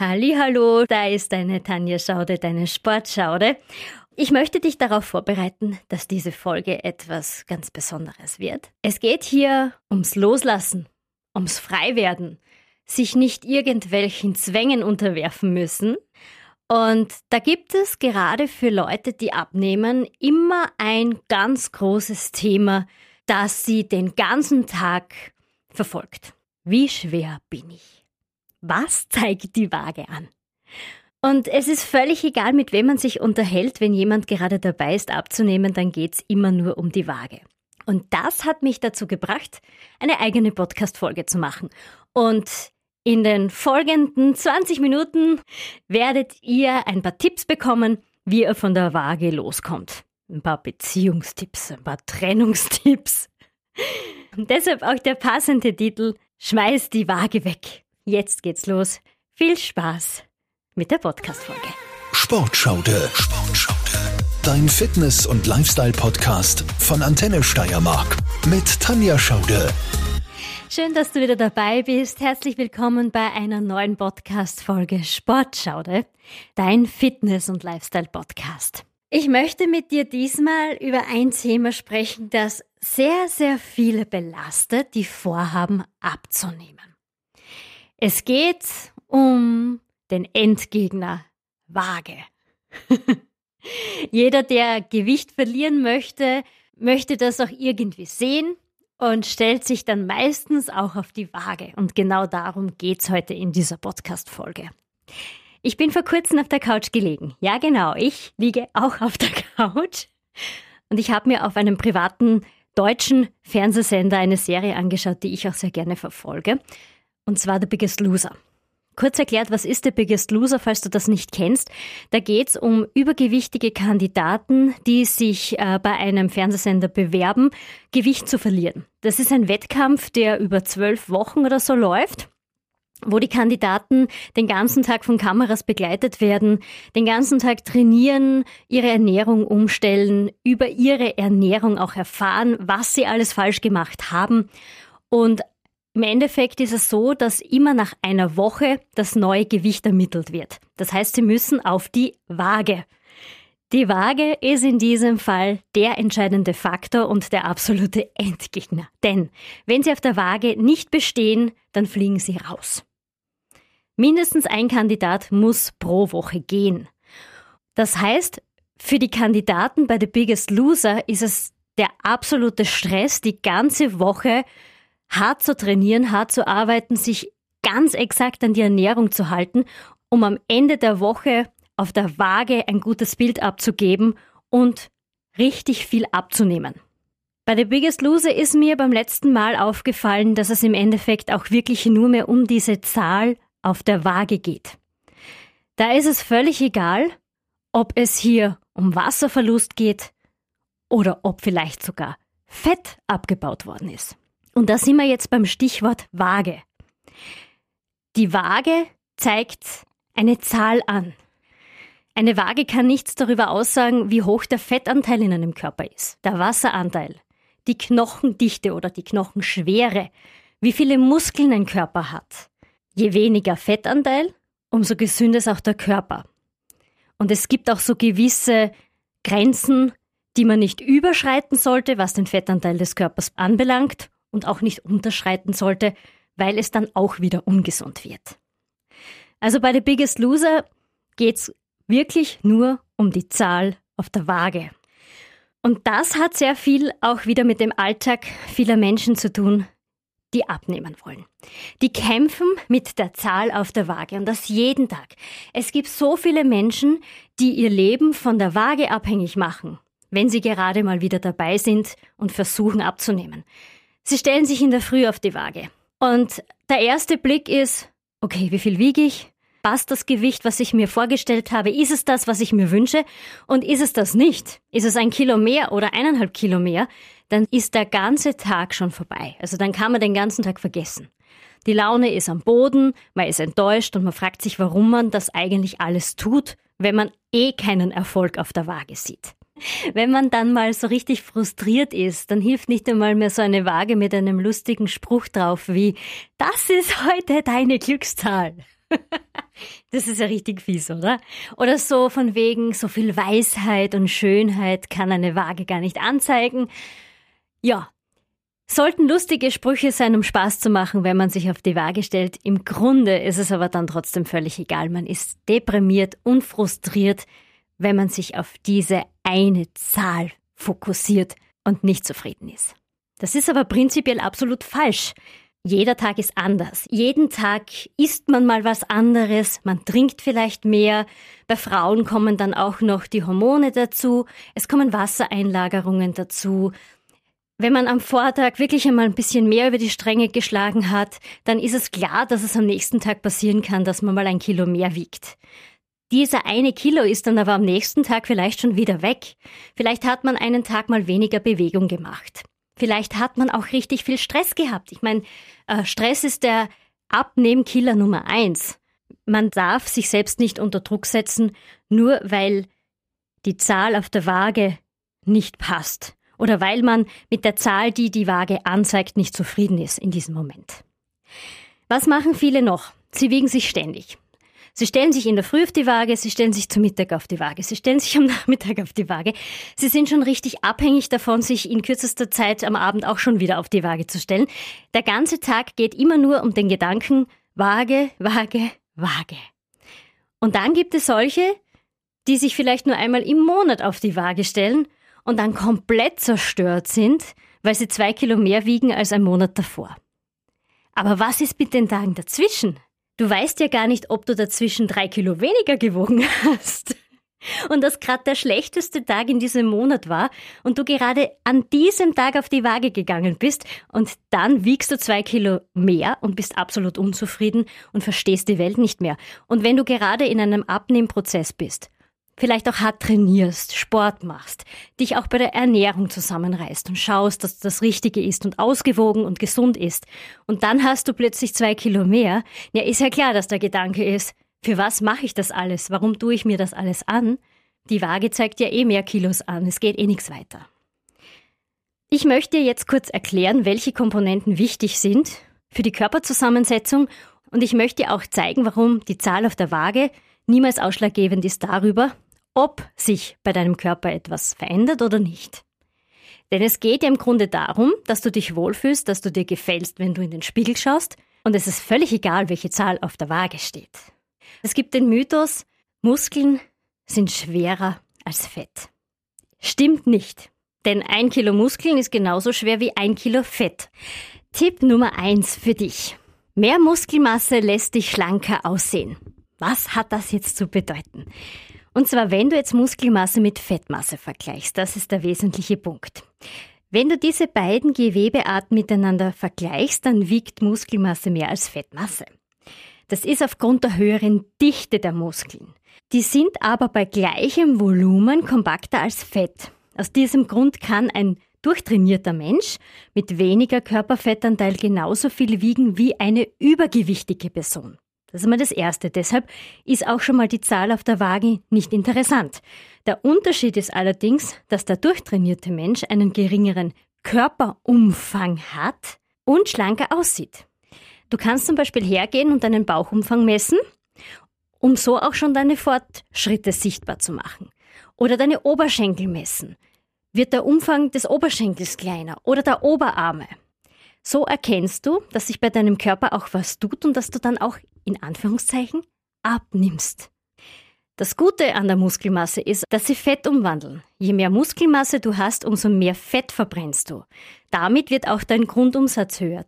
Hallo, da ist deine Tanja Schaude, deine Sportschaude. Ich möchte dich darauf vorbereiten, dass diese Folge etwas ganz Besonderes wird. Es geht hier ums Loslassen, ums Freiwerden, sich nicht irgendwelchen Zwängen unterwerfen müssen. Und da gibt es gerade für Leute, die abnehmen, immer ein ganz großes Thema, das sie den ganzen Tag verfolgt. Wie schwer bin ich? Was zeigt die Waage an? Und es ist völlig egal, mit wem man sich unterhält, wenn jemand gerade dabei ist abzunehmen, dann geht's immer nur um die Waage. Und das hat mich dazu gebracht, eine eigene Podcast-Folge zu machen. Und in den folgenden 20 Minuten werdet ihr ein paar Tipps bekommen, wie ihr von der Waage loskommt. Ein paar Beziehungstipps, ein paar Trennungstipps. Und deshalb auch der passende Titel Schmeiß die Waage weg. Jetzt geht's los. Viel Spaß mit der Podcast-Folge. Sportschaude. Sportschaude. Dein Fitness- und Lifestyle-Podcast von Antenne Steiermark mit Tanja Schaude. Schön, dass du wieder dabei bist. Herzlich willkommen bei einer neuen Podcast-Folge Sportschaude, dein Fitness- und Lifestyle-Podcast. Ich möchte mit dir diesmal über ein Thema sprechen, das sehr, sehr viele belastet, die vorhaben abzunehmen. Es geht um den Endgegner Waage. Jeder, der Gewicht verlieren möchte, möchte das auch irgendwie sehen und stellt sich dann meistens auch auf die Waage. Und genau darum geht's heute in dieser Podcast-Folge. Ich bin vor kurzem auf der Couch gelegen. Ja, genau, ich liege auch auf der Couch. Und ich habe mir auf einem privaten deutschen Fernsehsender eine Serie angeschaut, die ich auch sehr gerne verfolge und zwar The Biggest Loser. Kurz erklärt, was ist The Biggest Loser, falls du das nicht kennst? Da geht es um übergewichtige Kandidaten, die sich äh, bei einem Fernsehsender bewerben, Gewicht zu verlieren. Das ist ein Wettkampf, der über zwölf Wochen oder so läuft wo die Kandidaten den ganzen Tag von Kameras begleitet werden, den ganzen Tag trainieren, ihre Ernährung umstellen, über ihre Ernährung auch erfahren, was sie alles falsch gemacht haben und im Endeffekt ist es so, dass immer nach einer Woche das neue Gewicht ermittelt wird. Das heißt, Sie müssen auf die Waage. Die Waage ist in diesem Fall der entscheidende Faktor und der absolute Endgegner. Denn wenn Sie auf der Waage nicht bestehen, dann fliegen Sie raus. Mindestens ein Kandidat muss pro Woche gehen. Das heißt, für die Kandidaten bei The Biggest Loser ist es der absolute Stress, die ganze Woche hart zu trainieren, hart zu arbeiten, sich ganz exakt an die Ernährung zu halten, um am Ende der Woche auf der Waage ein gutes Bild abzugeben und richtig viel abzunehmen. Bei The Biggest Loser ist mir beim letzten Mal aufgefallen, dass es im Endeffekt auch wirklich nur mehr um diese Zahl auf der Waage geht. Da ist es völlig egal, ob es hier um Wasserverlust geht oder ob vielleicht sogar Fett abgebaut worden ist. Und da sind wir jetzt beim Stichwort Waage. Die Waage zeigt eine Zahl an. Eine Waage kann nichts darüber aussagen, wie hoch der Fettanteil in einem Körper ist, der Wasseranteil, die Knochendichte oder die Knochenschwere, wie viele Muskeln ein Körper hat. Je weniger Fettanteil, umso gesünder ist auch der Körper. Und es gibt auch so gewisse Grenzen, die man nicht überschreiten sollte, was den Fettanteil des Körpers anbelangt und auch nicht unterschreiten sollte, weil es dann auch wieder ungesund wird. Also bei The Biggest Loser geht's wirklich nur um die Zahl auf der Waage. Und das hat sehr viel auch wieder mit dem Alltag vieler Menschen zu tun, die abnehmen wollen. Die kämpfen mit der Zahl auf der Waage und das jeden Tag. Es gibt so viele Menschen, die ihr Leben von der Waage abhängig machen, wenn sie gerade mal wieder dabei sind und versuchen abzunehmen. Sie stellen sich in der Früh auf die Waage. Und der erste Blick ist, okay, wie viel wiege ich? Passt das Gewicht, was ich mir vorgestellt habe? Ist es das, was ich mir wünsche? Und ist es das nicht? Ist es ein Kilo mehr oder eineinhalb Kilo mehr? Dann ist der ganze Tag schon vorbei. Also dann kann man den ganzen Tag vergessen. Die Laune ist am Boden, man ist enttäuscht und man fragt sich, warum man das eigentlich alles tut, wenn man eh keinen Erfolg auf der Waage sieht. Wenn man dann mal so richtig frustriert ist, dann hilft nicht einmal mehr so eine Waage mit einem lustigen Spruch drauf wie, das ist heute deine Glückszahl. Das ist ja richtig fies, oder? Oder so von wegen, so viel Weisheit und Schönheit kann eine Waage gar nicht anzeigen. Ja, sollten lustige Sprüche sein, um Spaß zu machen, wenn man sich auf die Waage stellt. Im Grunde ist es aber dann trotzdem völlig egal. Man ist deprimiert und frustriert, wenn man sich auf diese eine Zahl fokussiert und nicht zufrieden ist. Das ist aber prinzipiell absolut falsch. Jeder Tag ist anders. Jeden Tag isst man mal was anderes, man trinkt vielleicht mehr. Bei Frauen kommen dann auch noch die Hormone dazu, es kommen Wassereinlagerungen dazu. Wenn man am Vortag wirklich einmal ein bisschen mehr über die Stränge geschlagen hat, dann ist es klar, dass es am nächsten Tag passieren kann, dass man mal ein Kilo mehr wiegt. Dieser eine Kilo ist dann aber am nächsten Tag vielleicht schon wieder weg. Vielleicht hat man einen Tag mal weniger Bewegung gemacht. Vielleicht hat man auch richtig viel Stress gehabt. Ich meine, äh, Stress ist der Abnehmkiller Nummer eins. Man darf sich selbst nicht unter Druck setzen, nur weil die Zahl auf der Waage nicht passt oder weil man mit der Zahl, die die Waage anzeigt, nicht zufrieden ist in diesem Moment. Was machen viele noch? Sie wiegen sich ständig. Sie stellen sich in der Früh auf die Waage, sie stellen sich zum Mittag auf die Waage, sie stellen sich am Nachmittag auf die Waage. Sie sind schon richtig abhängig davon, sich in kürzester Zeit am Abend auch schon wieder auf die Waage zu stellen. Der ganze Tag geht immer nur um den Gedanken Waage, Waage, Waage. Und dann gibt es solche, die sich vielleicht nur einmal im Monat auf die Waage stellen und dann komplett zerstört sind, weil sie zwei Kilo mehr wiegen als ein Monat davor. Aber was ist mit den Tagen dazwischen? Du weißt ja gar nicht, ob du dazwischen drei Kilo weniger gewogen hast. Und das gerade der schlechteste Tag in diesem Monat war und du gerade an diesem Tag auf die Waage gegangen bist und dann wiegst du zwei Kilo mehr und bist absolut unzufrieden und verstehst die Welt nicht mehr. Und wenn du gerade in einem Abnehmprozess bist vielleicht auch hart trainierst, Sport machst, dich auch bei der Ernährung zusammenreißt und schaust, dass das Richtige ist und ausgewogen und gesund ist. Und dann hast du plötzlich zwei Kilo mehr. Ja, ist ja klar, dass der Gedanke ist, für was mache ich das alles? Warum tue ich mir das alles an? Die Waage zeigt ja eh mehr Kilos an. Es geht eh nichts weiter. Ich möchte dir jetzt kurz erklären, welche Komponenten wichtig sind für die Körperzusammensetzung und ich möchte auch zeigen, warum die Zahl auf der Waage niemals ausschlaggebend ist darüber, ob sich bei deinem Körper etwas verändert oder nicht. Denn es geht ja im Grunde darum, dass du dich wohlfühlst, dass du dir gefällst, wenn du in den Spiegel schaust und es ist völlig egal, welche Zahl auf der Waage steht. Es gibt den Mythos, Muskeln sind schwerer als Fett. Stimmt nicht. Denn ein Kilo Muskeln ist genauso schwer wie ein Kilo Fett. Tipp Nummer eins für dich. Mehr Muskelmasse lässt dich schlanker aussehen. Was hat das jetzt zu bedeuten? Und zwar, wenn du jetzt Muskelmasse mit Fettmasse vergleichst, das ist der wesentliche Punkt. Wenn du diese beiden Gewebearten miteinander vergleichst, dann wiegt Muskelmasse mehr als Fettmasse. Das ist aufgrund der höheren Dichte der Muskeln. Die sind aber bei gleichem Volumen kompakter als Fett. Aus diesem Grund kann ein durchtrainierter Mensch mit weniger Körperfettanteil genauso viel wiegen wie eine übergewichtige Person. Das ist mal das Erste. Deshalb ist auch schon mal die Zahl auf der Waage nicht interessant. Der Unterschied ist allerdings, dass der durchtrainierte Mensch einen geringeren Körperumfang hat und schlanker aussieht. Du kannst zum Beispiel hergehen und deinen Bauchumfang messen, um so auch schon deine Fortschritte sichtbar zu machen. Oder deine Oberschenkel messen. Wird der Umfang des Oberschenkels kleiner oder der Oberarme? So erkennst du, dass sich bei deinem Körper auch was tut und dass du dann auch in Anführungszeichen abnimmst. Das Gute an der Muskelmasse ist, dass sie Fett umwandeln. Je mehr Muskelmasse du hast, umso mehr Fett verbrennst du. Damit wird auch dein Grundumsatz höher.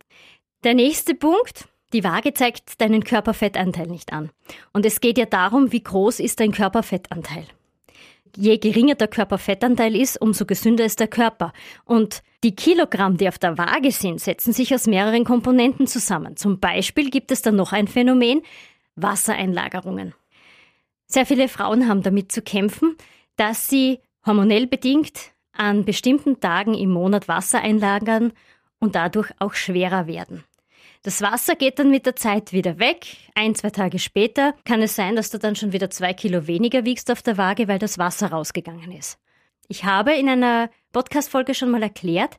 Der nächste Punkt, die Waage zeigt deinen Körperfettanteil nicht an. Und es geht ja darum, wie groß ist dein Körperfettanteil. Je geringer der Körperfettanteil ist, umso gesünder ist der Körper. Und die Kilogramm, die auf der Waage sind, setzen sich aus mehreren Komponenten zusammen. Zum Beispiel gibt es dann noch ein Phänomen, Wassereinlagerungen. Sehr viele Frauen haben damit zu kämpfen, dass sie hormonell bedingt an bestimmten Tagen im Monat Wasser einlagern und dadurch auch schwerer werden. Das Wasser geht dann mit der Zeit wieder weg. Ein, zwei Tage später kann es sein, dass du dann schon wieder zwei Kilo weniger wiegst auf der Waage, weil das Wasser rausgegangen ist. Ich habe in einer Podcast-Folge schon mal erklärt,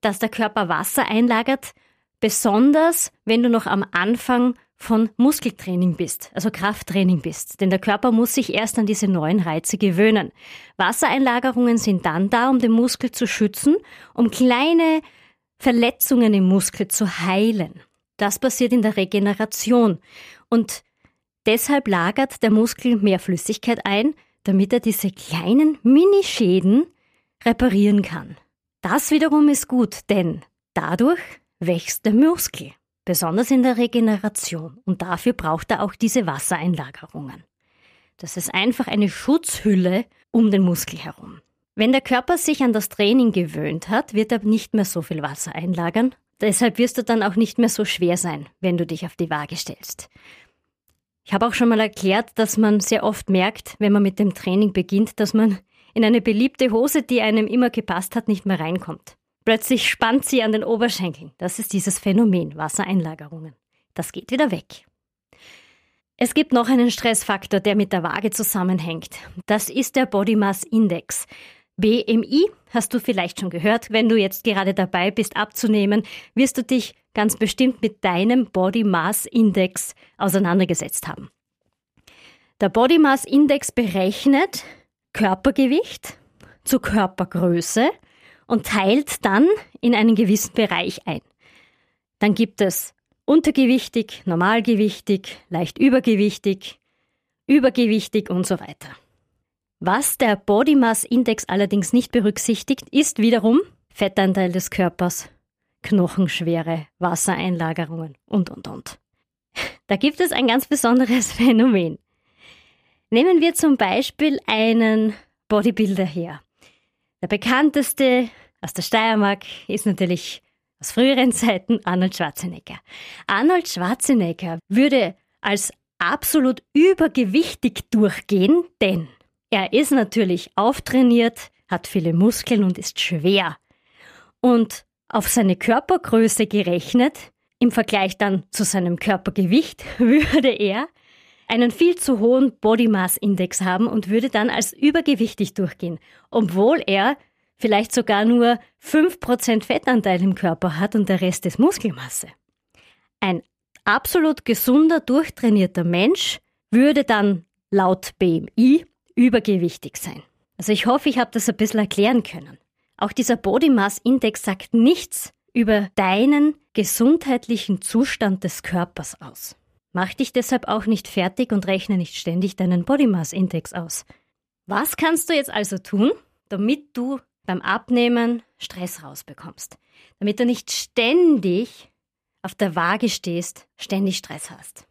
dass der Körper Wasser einlagert, besonders wenn du noch am Anfang von Muskeltraining bist, also Krafttraining bist. Denn der Körper muss sich erst an diese neuen Reize gewöhnen. Wassereinlagerungen sind dann da, um den Muskel zu schützen, um kleine Verletzungen im Muskel zu heilen. Das passiert in der Regeneration. Und deshalb lagert der Muskel mehr Flüssigkeit ein, damit er diese kleinen Minischäden reparieren kann. Das wiederum ist gut, denn dadurch wächst der Muskel besonders in der Regeneration. Und dafür braucht er auch diese Wassereinlagerungen. Das ist einfach eine Schutzhülle um den Muskel herum. Wenn der Körper sich an das Training gewöhnt hat, wird er nicht mehr so viel Wasser einlagern. Deshalb wirst du dann auch nicht mehr so schwer sein, wenn du dich auf die Waage stellst. Ich habe auch schon mal erklärt, dass man sehr oft merkt, wenn man mit dem Training beginnt, dass man in eine beliebte Hose, die einem immer gepasst hat, nicht mehr reinkommt. Plötzlich spannt sie an den Oberschenkeln. Das ist dieses Phänomen Wassereinlagerungen. Das geht wieder weg. Es gibt noch einen Stressfaktor, der mit der Waage zusammenhängt. Das ist der Body Mass Index. BMI hast du vielleicht schon gehört. Wenn du jetzt gerade dabei bist abzunehmen, wirst du dich ganz bestimmt mit deinem Body Mass Index auseinandergesetzt haben. Der Body Mass Index berechnet Körpergewicht zu Körpergröße und teilt dann in einen gewissen Bereich ein. Dann gibt es untergewichtig, normalgewichtig, leicht übergewichtig, übergewichtig und so weiter. Was der Body Mass Index allerdings nicht berücksichtigt, ist wiederum Fettanteil des Körpers, Knochenschwere, Wassereinlagerungen und, und, und. Da gibt es ein ganz besonderes Phänomen. Nehmen wir zum Beispiel einen Bodybuilder her. Der bekannteste aus der Steiermark ist natürlich aus früheren Zeiten Arnold Schwarzenegger. Arnold Schwarzenegger würde als absolut übergewichtig durchgehen, denn er ist natürlich auftrainiert, hat viele Muskeln und ist schwer. Und auf seine Körpergröße gerechnet, im Vergleich dann zu seinem Körpergewicht, würde er einen viel zu hohen Body Mass Index haben und würde dann als übergewichtig durchgehen, obwohl er vielleicht sogar nur 5% Fettanteil im Körper hat und der Rest ist Muskelmasse. Ein absolut gesunder, durchtrainierter Mensch würde dann laut BMI übergewichtig sein. Also ich hoffe, ich habe das ein bisschen erklären können. Auch dieser Body Mass Index sagt nichts über deinen gesundheitlichen Zustand des Körpers aus. Mach dich deshalb auch nicht fertig und rechne nicht ständig deinen Body Mass Index aus. Was kannst du jetzt also tun, damit du beim Abnehmen Stress rausbekommst? Damit du nicht ständig auf der Waage stehst, ständig Stress hast.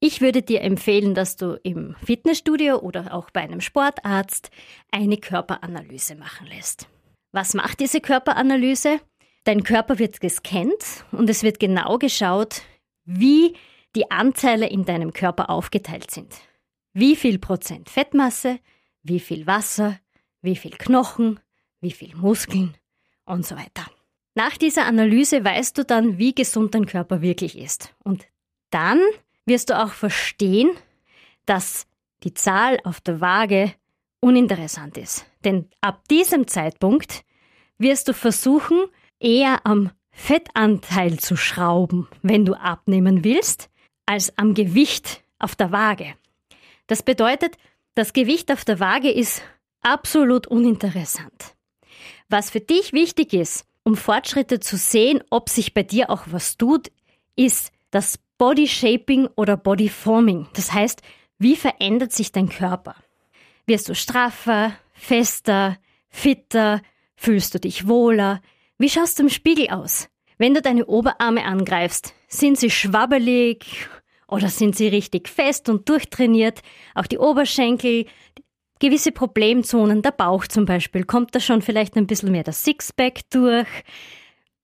Ich würde dir empfehlen, dass du im Fitnessstudio oder auch bei einem Sportarzt eine Körperanalyse machen lässt. Was macht diese Körperanalyse? Dein Körper wird gescannt und es wird genau geschaut, wie die Anteile in deinem Körper aufgeteilt sind. Wie viel Prozent Fettmasse, wie viel Wasser, wie viel Knochen, wie viel Muskeln und so weiter. Nach dieser Analyse weißt du dann, wie gesund dein Körper wirklich ist. Und dann wirst du auch verstehen, dass die Zahl auf der Waage uninteressant ist. Denn ab diesem Zeitpunkt wirst du versuchen, eher am Fettanteil zu schrauben, wenn du abnehmen willst, als am Gewicht auf der Waage. Das bedeutet, das Gewicht auf der Waage ist absolut uninteressant. Was für dich wichtig ist, um Fortschritte zu sehen, ob sich bei dir auch was tut, ist das Body Shaping oder Body Forming. Das heißt, wie verändert sich dein Körper? Wirst du straffer, fester, fitter? Fühlst du dich wohler? Wie schaust du im Spiegel aus? Wenn du deine Oberarme angreifst, sind sie schwabbelig oder sind sie richtig fest und durchtrainiert? Auch die Oberschenkel, gewisse Problemzonen, der Bauch zum Beispiel, kommt da schon vielleicht ein bisschen mehr das Sixpack durch?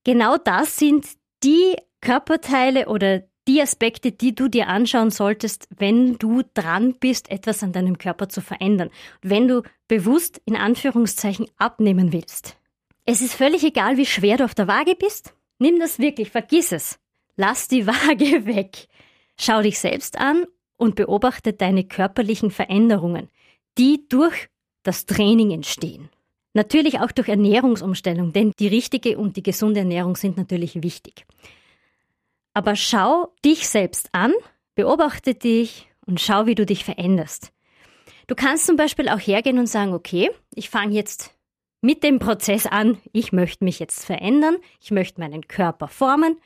Genau das sind die Körperteile oder die Aspekte, die du dir anschauen solltest, wenn du dran bist, etwas an deinem Körper zu verändern. Wenn du bewusst in Anführungszeichen abnehmen willst. Es ist völlig egal, wie schwer du auf der Waage bist. Nimm das wirklich, vergiss es. Lass die Waage weg. Schau dich selbst an und beobachte deine körperlichen Veränderungen, die durch das Training entstehen. Natürlich auch durch Ernährungsumstellung, denn die richtige und die gesunde Ernährung sind natürlich wichtig. Aber schau dich selbst an, beobachte dich und schau, wie du dich veränderst. Du kannst zum Beispiel auch hergehen und sagen, okay, ich fange jetzt mit dem Prozess an, ich möchte mich jetzt verändern, ich möchte meinen Körper formen.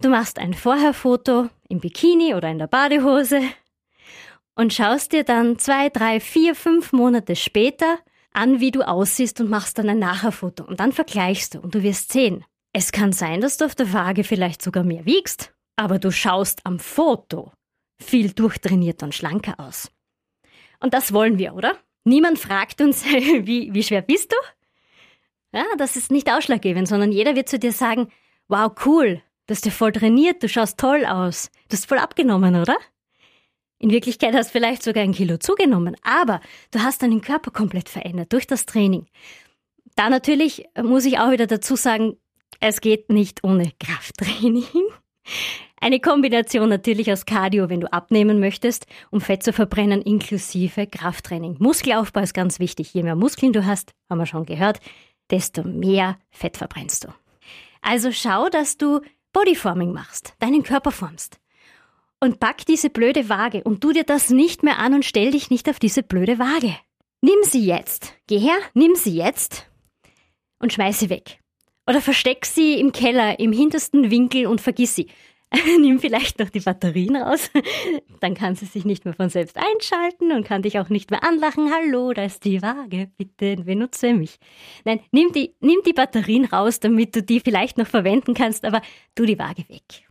Du machst ein Vorherfoto im Bikini oder in der Badehose und schaust dir dann zwei, drei, vier, fünf Monate später an, wie du aussiehst und machst dann ein Nachherfoto. Und dann vergleichst du und du wirst sehen, es kann sein, dass du auf der Waage vielleicht sogar mehr wiegst, aber du schaust am Foto viel durchtrainierter und schlanker aus. Und das wollen wir, oder? Niemand fragt uns, wie, wie schwer bist du? Ja, das ist nicht ausschlaggebend, sondern jeder wird zu dir sagen, wow, cool, du hast ja voll trainiert, du schaust toll aus, du hast voll abgenommen, oder? In Wirklichkeit hast du vielleicht sogar ein Kilo zugenommen, aber du hast deinen Körper komplett verändert durch das Training. Da natürlich muss ich auch wieder dazu sagen, es geht nicht ohne Krafttraining. Eine Kombination natürlich aus Cardio, wenn du abnehmen möchtest, um Fett zu verbrennen, inklusive Krafttraining. Muskelaufbau ist ganz wichtig. Je mehr Muskeln du hast, haben wir schon gehört, desto mehr Fett verbrennst du. Also schau, dass du Bodyforming machst, deinen Körper formst. Und pack diese blöde Waage und tu dir das nicht mehr an und stell dich nicht auf diese blöde Waage. Nimm sie jetzt. Geh her, nimm sie jetzt und schmeiß sie weg. Oder versteck sie im Keller, im hintersten Winkel und vergiss sie. Nimm vielleicht noch die Batterien raus. Dann kann sie sich nicht mehr von selbst einschalten und kann dich auch nicht mehr anlachen. Hallo, da ist die Waage. Bitte benutze mich. Nein, nimm die, nimm die Batterien raus, damit du die vielleicht noch verwenden kannst, aber tu die Waage weg.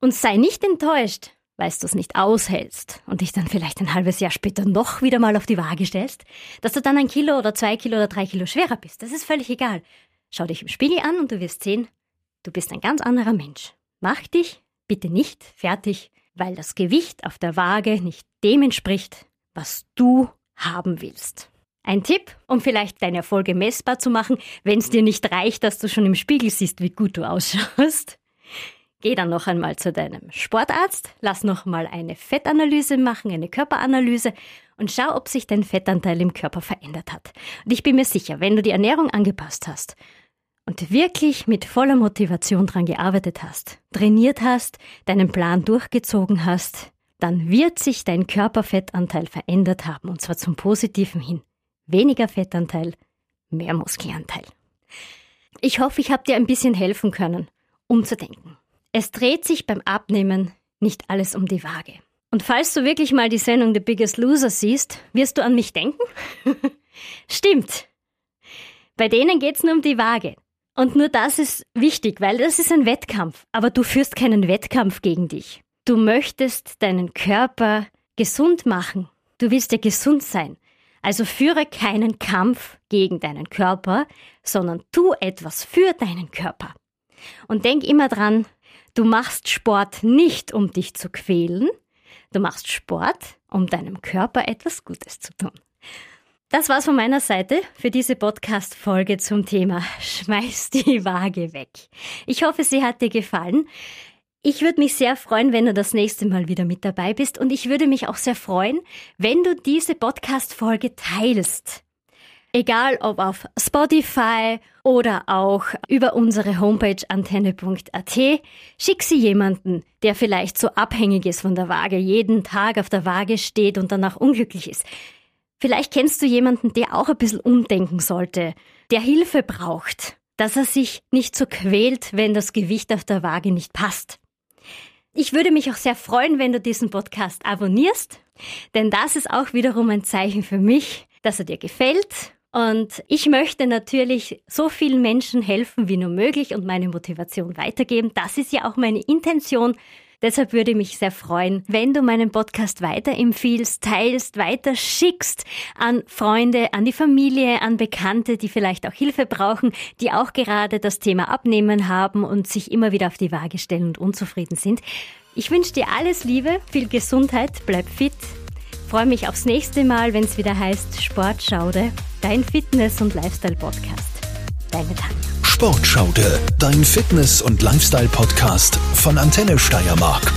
Und sei nicht enttäuscht, weil du es nicht aushältst und dich dann vielleicht ein halbes Jahr später noch wieder mal auf die Waage stellst, dass du dann ein Kilo oder zwei Kilo oder drei Kilo schwerer bist. Das ist völlig egal. Schau dich im Spiegel an und du wirst sehen, du bist ein ganz anderer Mensch. Mach dich bitte nicht fertig, weil das Gewicht auf der Waage nicht dem entspricht, was du haben willst. Ein Tipp, um vielleicht deine Erfolge messbar zu machen, wenn es dir nicht reicht, dass du schon im Spiegel siehst, wie gut du ausschaust. Geh dann noch einmal zu deinem Sportarzt, lass noch mal eine Fettanalyse machen, eine Körperanalyse und schau, ob sich dein Fettanteil im Körper verändert hat. Und ich bin mir sicher, wenn du die Ernährung angepasst hast und wirklich mit voller Motivation dran gearbeitet hast, trainiert hast, deinen Plan durchgezogen hast, dann wird sich dein Körperfettanteil verändert haben und zwar zum Positiven hin. Weniger Fettanteil, mehr Muskelanteil. Ich hoffe, ich habe dir ein bisschen helfen können, umzudenken. Es dreht sich beim Abnehmen nicht alles um die Waage. Und falls du wirklich mal die Sendung The Biggest Loser siehst, wirst du an mich denken? Stimmt. Bei denen geht's nur um die Waage. Und nur das ist wichtig, weil das ist ein Wettkampf. Aber du führst keinen Wettkampf gegen dich. Du möchtest deinen Körper gesund machen. Du willst ja gesund sein. Also führe keinen Kampf gegen deinen Körper, sondern tu etwas für deinen Körper. Und denk immer dran, du machst Sport nicht, um dich zu quälen. Du machst Sport, um deinem Körper etwas Gutes zu tun. Das war's von meiner Seite für diese Podcast-Folge zum Thema Schmeiß die Waage weg. Ich hoffe, sie hat dir gefallen. Ich würde mich sehr freuen, wenn du das nächste Mal wieder mit dabei bist und ich würde mich auch sehr freuen, wenn du diese Podcast-Folge teilst. Egal ob auf Spotify oder auch über unsere Homepage antenne.at, schick sie jemanden, der vielleicht so abhängig ist von der Waage, jeden Tag auf der Waage steht und danach unglücklich ist. Vielleicht kennst du jemanden, der auch ein bisschen umdenken sollte, der Hilfe braucht, dass er sich nicht so quält, wenn das Gewicht auf der Waage nicht passt. Ich würde mich auch sehr freuen, wenn du diesen Podcast abonnierst, denn das ist auch wiederum ein Zeichen für mich, dass er dir gefällt. Und ich möchte natürlich so vielen Menschen helfen wie nur möglich und meine Motivation weitergeben. Das ist ja auch meine Intention Deshalb würde ich mich sehr freuen, wenn du meinen Podcast weiterempfiehlst, teilst, weiter schickst an Freunde, an die Familie, an Bekannte, die vielleicht auch Hilfe brauchen, die auch gerade das Thema Abnehmen haben und sich immer wieder auf die Waage stellen und unzufrieden sind. Ich wünsche dir alles Liebe, viel Gesundheit, bleib fit. Freue mich aufs nächste Mal, wenn es wieder heißt Sportschaude, dein Fitness- und Lifestyle-Podcast. Deine Tanja. Sportschaude, dein Fitness- und Lifestyle-Podcast von Antenne Steiermark.